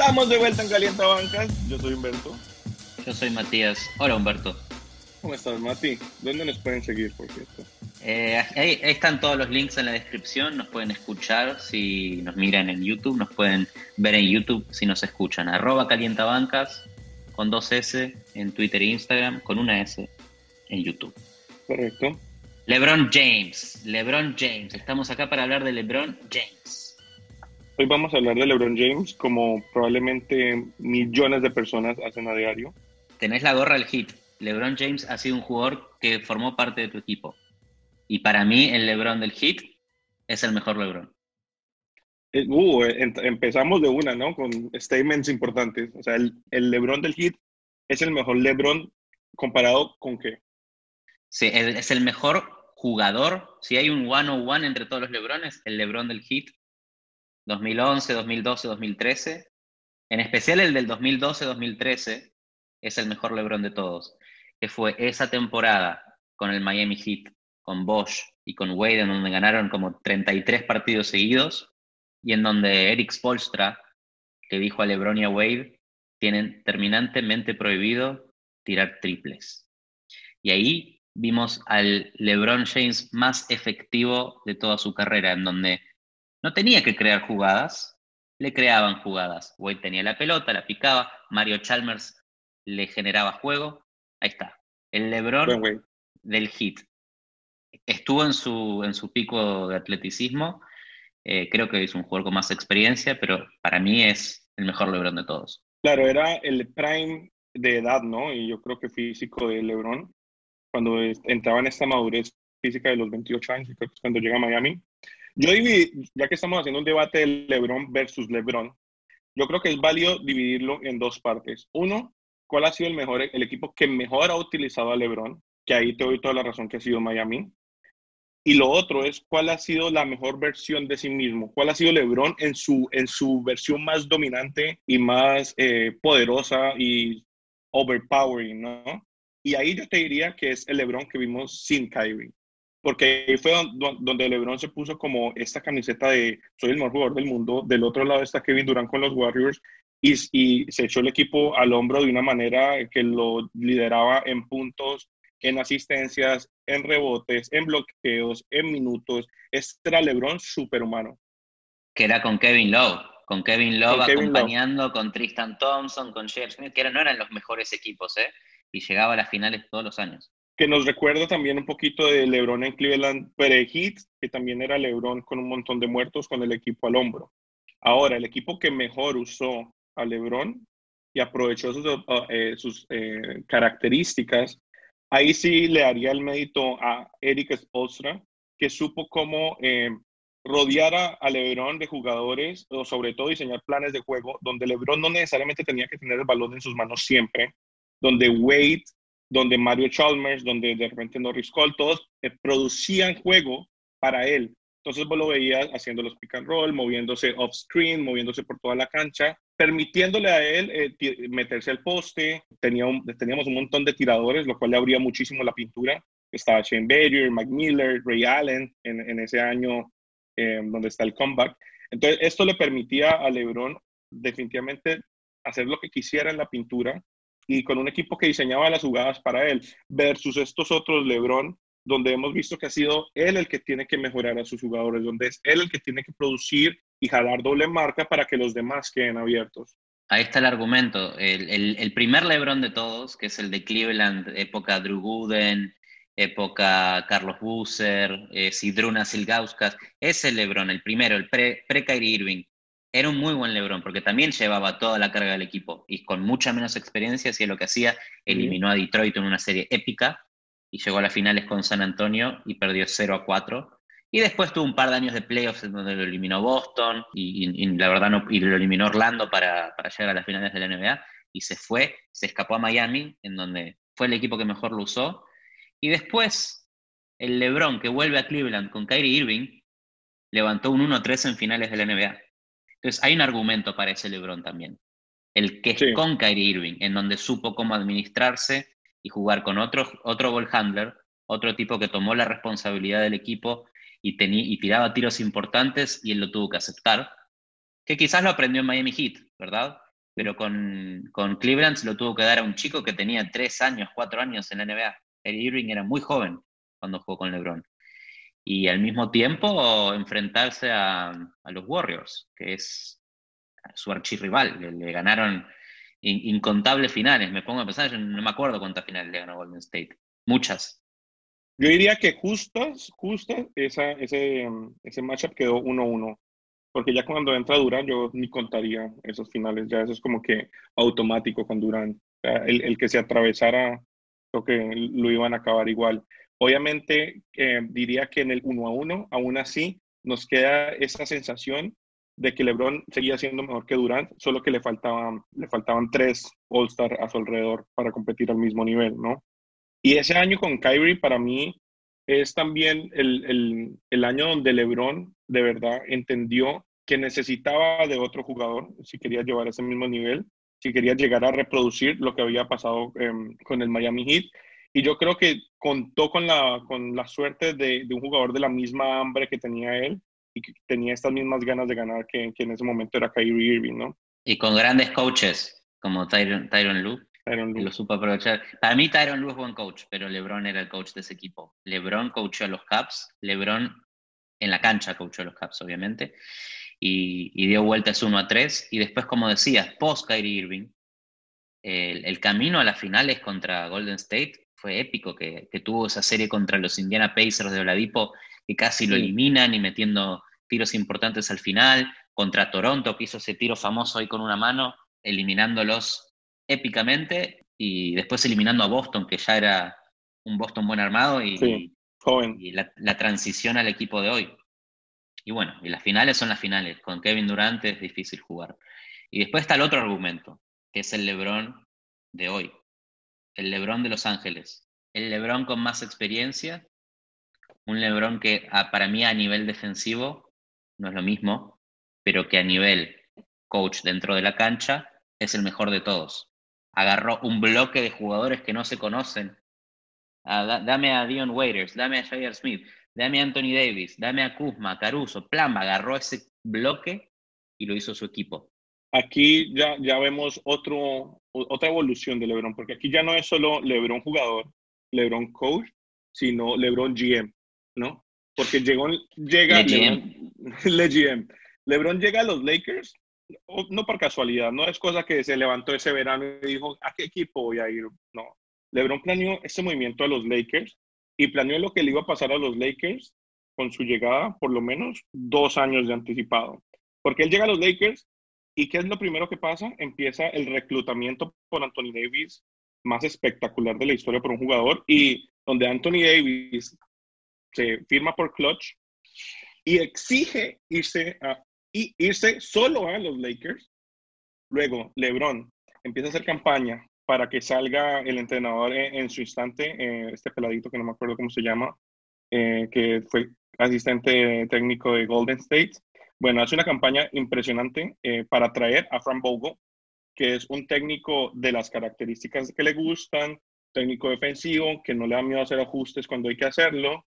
Estamos de vuelta en Calienta Bancas. Yo soy Humberto. Yo soy Matías. Hola Humberto. ¿Cómo estás, Mati? ¿Dónde nos pueden seguir, por cierto? Eh, ahí, están todos los links en la descripción. Nos pueden escuchar si nos miran en YouTube. Nos pueden ver en YouTube si nos escuchan. Arroba Calientabancas con dos S en Twitter e Instagram, con una S en YouTube. Correcto. LeBron James. LeBron James. Estamos acá para hablar de LeBron James. Hoy vamos a hablar de LeBron James como probablemente millones de personas hacen a diario. Tenés la gorra del hit. LeBron James ha sido un jugador que formó parte de tu equipo. Y para mí, el LeBron del Heat es el mejor LeBron. Eh, uh, empezamos de una, ¿no? Con statements importantes. O sea, el, el, LeBron del Heat es el mejor LeBron comparado con qué? Sí, es el mejor jugador. Si hay un one-on-one entre todos los LeBrones, el LeBron del Heat 2011, 2012, 2013. En especial el del 2012, 2013 es el mejor LeBron de todos que fue esa temporada con el Miami Heat, con Bosch y con Wade, en donde ganaron como 33 partidos seguidos, y en donde Eric Spolstra le dijo a LeBron y a Wade, tienen terminantemente prohibido tirar triples. Y ahí vimos al LeBron James más efectivo de toda su carrera, en donde no tenía que crear jugadas, le creaban jugadas. Wade tenía la pelota, la picaba, Mario Chalmers le generaba juego, Ahí está. El LeBron del Hit. Estuvo en su, en su pico de atleticismo. Eh, creo que es un jugador con más experiencia, pero para mí es el mejor LeBron de todos. Claro, era el prime de edad, ¿no? Y yo creo que físico de LeBron, cuando entraba en esta madurez física de los 28 años, creo que es cuando llega a Miami. Yo dividí, ya que estamos haciendo un debate de LeBron versus LeBron, yo creo que es válido dividirlo en dos partes. Uno, cuál ha sido el mejor, el equipo que mejor ha utilizado a LeBron, que ahí te doy toda la razón que ha sido Miami. Y lo otro es cuál ha sido la mejor versión de sí mismo, cuál ha sido LeBron en su, en su versión más dominante y más eh, poderosa y overpowering, ¿no? Y ahí yo te diría que es el LeBron que vimos sin Kyrie. Porque ahí fue donde LeBron se puso como esta camiseta de soy el mejor jugador del mundo. Del otro lado está Kevin Durant con los Warriors y, se echó el equipo al hombro de una manera que lo lideraba en puntos, en asistencias, en rebotes, en bloqueos, en minutos. Este era LeBron superhumano. Que era con Kevin Love, con Kevin Love acompañando, con Tristan Thompson, con J.R. Smith, que no eran los mejores equipos, ¿eh? Y llegaba a las finales todos los años. Que nos recuerda también un poquito de LeBron en Cleveland pre-Heat, que también era LeBron con un montón de muertos con el equipo al hombro. Ahora, el equipo que mejor usó a LeBron y aprovechó sus, eh, eh, características, ahí sí le haría el mérito a Eric Spolstra, que supo cómo eh, rodear a, LeBron de jugadores, o sobre todo diseñar planes de juego, donde LeBron no necesariamente tenía que tener el balón en sus manos siempre, donde Wade, donde Mario Chalmers, donde de repente Norris Cole, todos producían juego para él. Entonces vos lo veías haciendo los pick and roll, moviéndose off screen, moviéndose por toda la cancha, permitiéndole a él eh, meterse al poste. Tenía teníamos un montón de tiradores, lo cual le abría muchísimo la pintura. Estaba Shane Bader, Mike Ray Allen en, ese año eh, donde está el comeback. Entonces, esto le permitía a LeBron definitivamente hacer lo que quisiera en la pintura y con un equipo que diseñaba las jugadas para él, versus estos otros LeBron donde hemos visto que ha sido él el que tiene que mejorar a sus jugadores, donde es él el que tiene que producir y jalar doble marca para que los demás queden abiertos. Ahí está el argumento. El, primer LeBron de todos, que es el de Cleveland, época Drew Gooden, época Carlos Busser, eh, Sidruna Silgauskas, ese LeBron, el primero, el pre-Kyrie Irving, era un muy buen LeBron porque también llevaba toda la carga del equipo y con mucha menos experiencia hacía lo que hacía, eliminó a Detroit en una serie épica y llegó a las finales con San Antonio y perdió 0 a 4. Y después tuvo un par de años de playoffs en donde lo eliminó Boston y, la verdad no, y lo eliminó Orlando para, para, llegar a las finales de la NBA y se fue, se escapó a Miami, en donde fue el equipo que mejor lo usó. Y después el LeBron que vuelve a Cleveland con Kyrie Irving levantó un 1-3 en finales de la NBA. Entonces hay un argumento para ese LeBron también. El que es con Kyrie Irving, en donde supo cómo administrarse, y jugar con otro, otro ball handler, otro tipo que tomó la responsabilidad del equipo y, y tiraba tiros importantes y él lo tuvo que aceptar, que quizás lo aprendió en Miami Heat, ¿verdad? pero con, con Cleveland se lo tuvo que dar a un chico que tenía tres años, cuatro años en la NBA. Kyrie Irving era muy joven cuando jugó con LeBron. Y al mismo tiempo enfrentarse a, los Warriors, que es su archirrival. Le, le ganaron incontables finales. Me pongo a pensar, no me acuerdo cuántas finales le ganó Golden State. Muchas. Yo diría que justas, justas, esa, ese, ese matchup quedó 1-1. Porque ya cuando entra Durán, yo ni contaría esos finales. Ya eso es como que automático con Durán. el, el, que se atravesara, creo que lo iban a acabar igual. Obviamente, eh, diría que en el 1 a 1, aún así, nos queda esa sensación de que LeBron seguía siendo mejor que Durant, solo que le faltaban, le faltaban tres All-Star a su alrededor para competir al mismo nivel, ¿no? Y ese año con Kyrie, para mí, es también el, el, el año donde LeBron de verdad entendió que necesitaba de otro jugador si quería llevar ese mismo nivel, si quería llegar a reproducir lo que había pasado em, con el Miami Heat. Y yo creo que contó con la, con la suerte de, de, un jugador de la misma hambre que tenía él y que tenía estas mismas ganas de ganar que, que en ese momento era Kyrie Irving, ¿no? Y con grandes coaches como Tyron, Tyron Lue. Tyron Lue. Lo supo aprovechar. Para mí Tyron Lue es buen coach, pero LeBron era el coach de ese equipo. LeBron coachó a los Caps, LeBron en la cancha coachó a los Caps, obviamente, y, y dio vueltas 1 a 3. Y después, como decías, post Kyrie Irving, el, el, camino a las finales contra Golden State fue épico, que, que, tuvo esa serie contra los Indiana Pacers de Oladipo, que casi lo eliminan y metiendo tiros importantes al final, contra Toronto, que hizo ese tiro famoso ahí con una mano, eliminándolos épicamente, y después eliminando a Boston, que ya era un Boston buen armado, y, joven. y la, la, transición al equipo de hoy. Y bueno, y las finales son las finales, con Kevin Durant es difícil jugar. Y después está el otro argumento, que es el Lebron de hoy, el Lebron de Los Ángeles, el Lebron con más experiencia, un Lebron que para mí a nivel defensivo no es lo mismo, pero que a nivel coach dentro de la cancha es el mejor de todos. Agarró un bloque de jugadores que no se conocen. Ah, dame a Dion Waiters, dame a Jair Smith, dame a Anthony Davis, dame a Kuzma, Caruso, Plamba, agarró ese bloque y lo hizo su equipo. Aquí ya, ya vemos otro, otra evolución de LeBron, porque aquí ya no es solo LeBron jugador, LeBron coach, sino LeBron GM, ¿no? Porque llegó, llega LeBron, GM. LeBron llega a los Lakers, no por casualidad, no es cosa que se levantó ese verano y dijo, ¿a qué equipo voy a ir? No. LeBron planeó ese movimiento a los Lakers y planeó lo que le iba a pasar a los Lakers con su llegada, por lo menos dos años de anticipado. Porque él llega a los Lakers y ¿qué es lo primero que pasa? Empieza el reclutamiento por Anthony Davis más espectacular de la historia por un jugador y donde Anthony Davis se firma por Clutch y exige irse, y irse solo a los Lakers. Luego, LeBron empieza a hacer campaña para que salga el entrenador en, su instante, eh, este peladito que no me acuerdo cómo se llama, eh, que fue asistente técnico de Golden State. Bueno, hace una campaña impresionante eh, para traer a Fran Bogo, que es un técnico de las características que le gustan, técnico defensivo, que no le da miedo hacer ajustes cuando hay que hacerlo,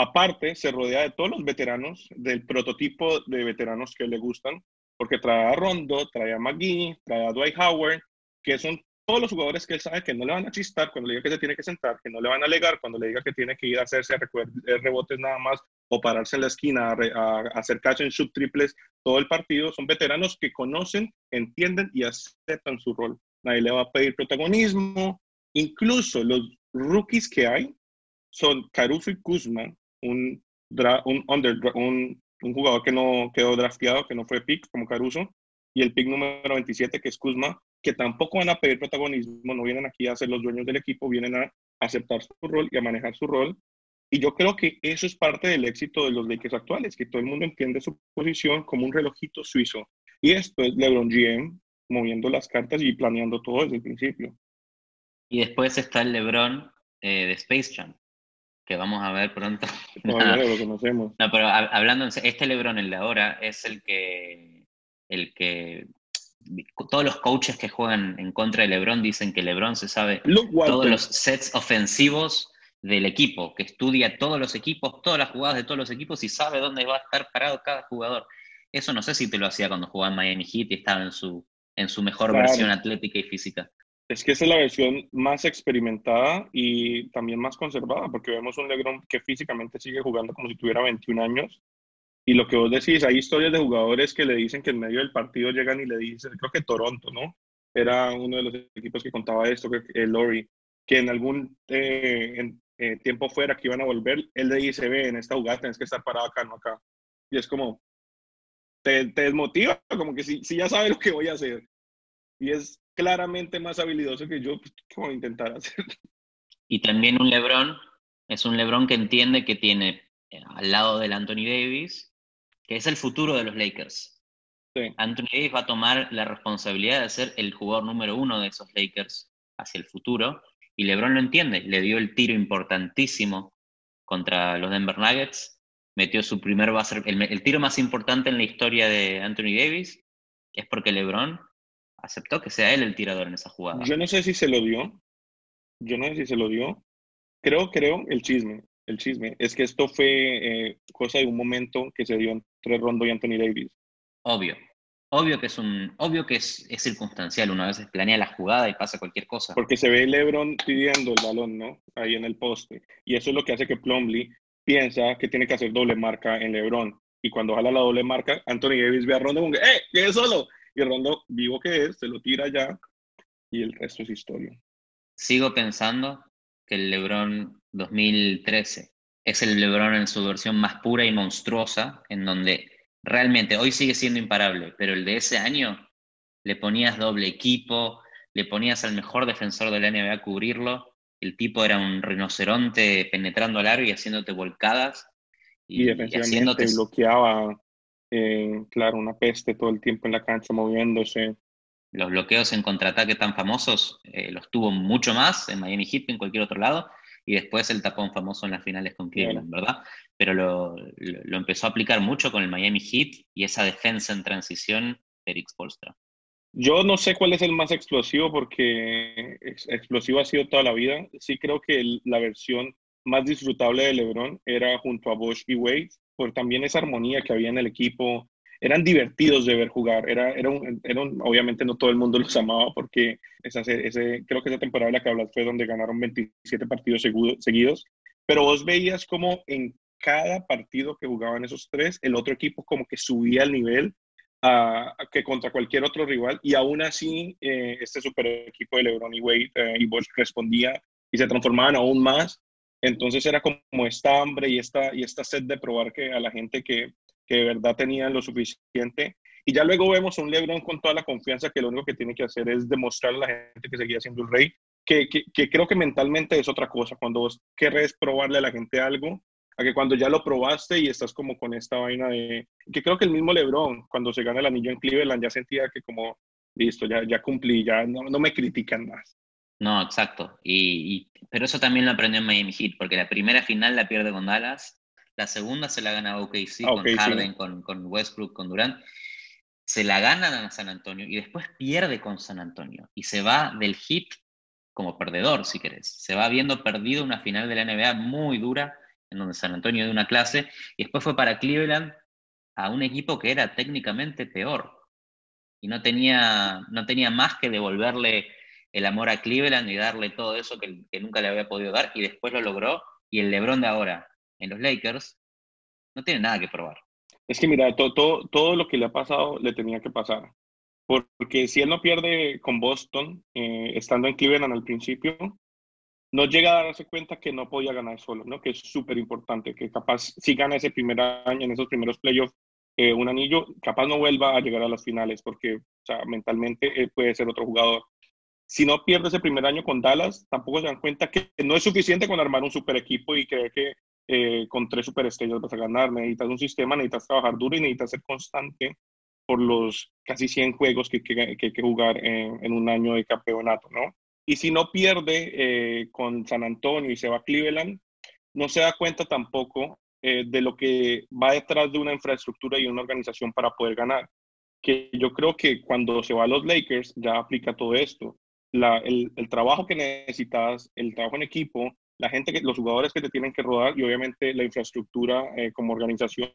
Aparte, se rodea de todos los veteranos, del prototipo de veteranos que le gustan, porque trae a Rondo, trae a McGee, trae a Dwight Howard, que son todos los jugadores que él sabe que no le van a chistar cuando le diga que se tiene que sentar, que no le van a alegar cuando le diga que tiene que ir a hacerse eh, rebotes nada más o pararse en la esquina a, hacer catch en sub triples todo el partido. Son veteranos que conocen, entienden y aceptan su rol. Nadie le va a pedir protagonismo. Incluso los rookies que hay son Caruso y Kuzma, un, un, under, un, un, jugador que no quedó drafteado, que no fue pick como Caruso, y el pick número 27 que es Kuzma, que tampoco van a pedir protagonismo, no vienen aquí a ser los dueños del equipo, vienen a aceptar su rol y a manejar su rol. Y yo creo que eso es parte del éxito de los Lakers actuales, que todo el mundo entiende su posición como un relojito suizo. Y esto es LeBron GM moviendo las cartas y planeando todo desde el principio. Y después está el LeBron eh, de Space Jam, que vamos a ver pronto. No, no, lo conocemos. No, pero hablando, este Lebron, el de ahora, es el que, el que todos los coaches que juegan en contra de LeBron dicen que LeBron se sabe todos los sets ofensivos del equipo, que estudia todos los equipos, todas las jugadas de todos los equipos y sabe dónde va a estar parado cada jugador. Eso no sé si te lo hacía cuando jugaba en Miami Heat y estaba en su en su mejor versión atlética y física. Es que esa es la versión más experimentada y también más conservada, porque vemos un LeBron que físicamente sigue jugando como si tuviera 21 años. Y lo que vos decís, hay historias de jugadores que le dicen que en medio del partido llegan y le dicen, creo que Toronto, ¿no? Era uno de los equipos que contaba esto, que eh, Lori, que en algún eh, eh, tiempo fuera que iban a volver, él le dice, ve, en esta jugada tienes que estar parado acá, no acá. Y es como, te, te desmotiva, como que si, si ya sabes lo que voy a hacer. Y es claramente más habilidoso que yo, pues, ¿qué voy a intentar hacer? Y también un Lebron, es un Lebron que entiende que tiene eh, al lado del Anthony Davis, que es el futuro de los Lakers. Anthony Davis va a tomar la responsabilidad de ser el jugador número uno de esos Lakers hacia el futuro, y LeBron lo entiende, le dio el tiro importantísimo contra los Denver Nuggets, metió su primer el, el tiro más importante en la historia de Anthony Davis, es porque LeBron aceptó que sea él el tirador en esa jugada. Yo no sé si se lo dio, yo no sé si se lo dio. Creo, creo, el chisme, el chisme, es que esto fue eh, cosa de un momento que se dio entre Rondo y Anthony Davis. Obvio, obvio que es un, obvio que es, es circunstancial, uno a veces planea la jugada y pasa cualquier cosa. Porque se ve LeBron pidiendo el balón, ¿no? Ahí en el poste. Y eso es lo que hace que Plumlee piensa que tiene que hacer doble marca en LeBron. Y cuando jala la doble marca, Anthony Davis ve a Rondo como que, ¡eh! ¡Quede solo! Y Rondo, vivo que es, se lo tira ya y el resto es historia. Sigo pensando que el LeBron 2013 es el LeBron en su versión más pura y monstruosa, en donde realmente hoy sigue siendo imparable, pero el de ese año le ponías doble equipo, le ponías al mejor defensor de la NBA a cubrirlo, el tipo era un rinoceronte penetrando al aro y haciéndote volcadas. Y, y, haciéndote... bloqueaba, eh, claro, una peste todo el tiempo en la cancha moviéndose. Los bloqueos en contraataque tan famosos eh, los tuvo mucho más en Miami Heat que en cualquier otro lado, y después el tapón famoso en las finales con Cleveland, ¿verdad? Pero lo, lo, empezó a aplicar mucho con el Miami Heat y esa defensa en transición, Eric Spolstra. Yo no sé cuál es el más explosivo porque explosivo ha sido toda la vida. Sí creo que la versión más disfrutable de LeBron era junto a Bosch y Wade, por también esa armonía que había en el equipo. Eran divertidos de ver jugar. Era, era, un, era obviamente no todo el mundo los amaba porque esa, ese, creo que esa temporada de la que hablas fue donde ganaron 27 partidos seguidos. Pero vos veías como en cada partido que jugaban esos tres, el otro equipo como que subía el nivel a, que contra cualquier otro rival y aún así eh, este super equipo de LeBron y Wade eh, y Bosch respondía y se transformaban aún más entonces era como esta hambre y esta, y esta sed de probar que a la gente que, que de verdad tenían lo suficiente. Y ya luego vemos un LeBron con toda la confianza que lo único que tiene que hacer es demostrar a la gente que seguía siendo el rey, que, que, creo que mentalmente es otra cosa, cuando vos querés probarle a la gente algo, a que cuando ya lo probaste y estás como con esta vaina de... que creo que el mismo LeBron, cuando se gana el anillo en Cleveland, ya sentía que como, listo, ya, ya cumplí, ya no, no me critican más. No, exacto. Y, pero eso también lo aprendió en Miami Heat, porque la primera final la pierde con Dallas, la segunda se la gana OKC con Harden, con, con, Westbrook, con Durant. Se la gana a San Antonio y después pierde con San Antonio y se va del Heat como perdedor, si querés. Se va habiendo perdido una final de la NBA muy dura, en donde San Antonio dio una clase, y después fue para Cleveland a un equipo que era técnicamente peor. Y no tenía, no tenía más que devolverle el amor a Cleveland y darle todo eso que, nunca le había podido dar y después lo logró. Y el LeBron de ahora en los Lakers no tiene nada que probar. Es que mira, todo, todo, todo lo que le ha pasado le tenía que pasar. Porque si él no pierde con Boston, eh, estando en Cleveland al principio, no llega a darse cuenta que no podía ganar solo, ¿no? Que es súper importante, que capaz si gana ese primer año, en esos primeros playoffs, eh, un anillo, capaz no vuelva a llegar a las finales, porque o sea, mentalmente puede ser otro jugador si no pierde ese primer año con Dallas, tampoco se dan cuenta que no es suficiente con armar un super equipo y creer que eh, con tres superestrellas vas a ganar. Necesitas un sistema, necesitas trabajar duro y necesitas ser constante por los casi 100 juegos que, hay que jugar en, un año de campeonato, ¿no? Y si no pierde eh, con San Antonio y se va a Cleveland, no se da cuenta tampoco eh, de lo que va detrás de una infraestructura y una organización para poder ganar. Que yo creo que cuando se va a los Lakers ya aplica todo esto el, trabajo que necesitas, el trabajo en equipo, la gente, que, los jugadores que te tienen que rodar y obviamente la infraestructura eh, como organización,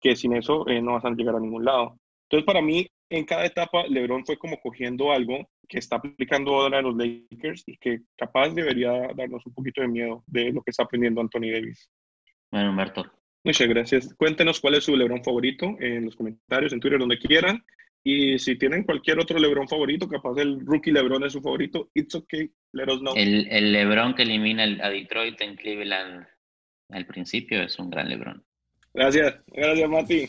que sin eso eh, no vas a llegar a ningún lado. Entonces, para mí, en cada etapa, LeBron fue como cogiendo algo que está aplicando ahora en los Lakers y que capaz debería darnos un poquito de miedo de lo que está aprendiendo Anthony Davis. Bueno, Humberto. Muchas gracias. Cuéntenos cuál es su LeBron favorito en los comentarios, en Twitter, donde quieran. Y si tienen cualquier otro LeBron favorito, capaz el rookie LeBron es su favorito, it's okay, let us know. El, el LeBron que elimina a Detroit en Cleveland al principio es un gran LeBron. Gracias, gracias Mati.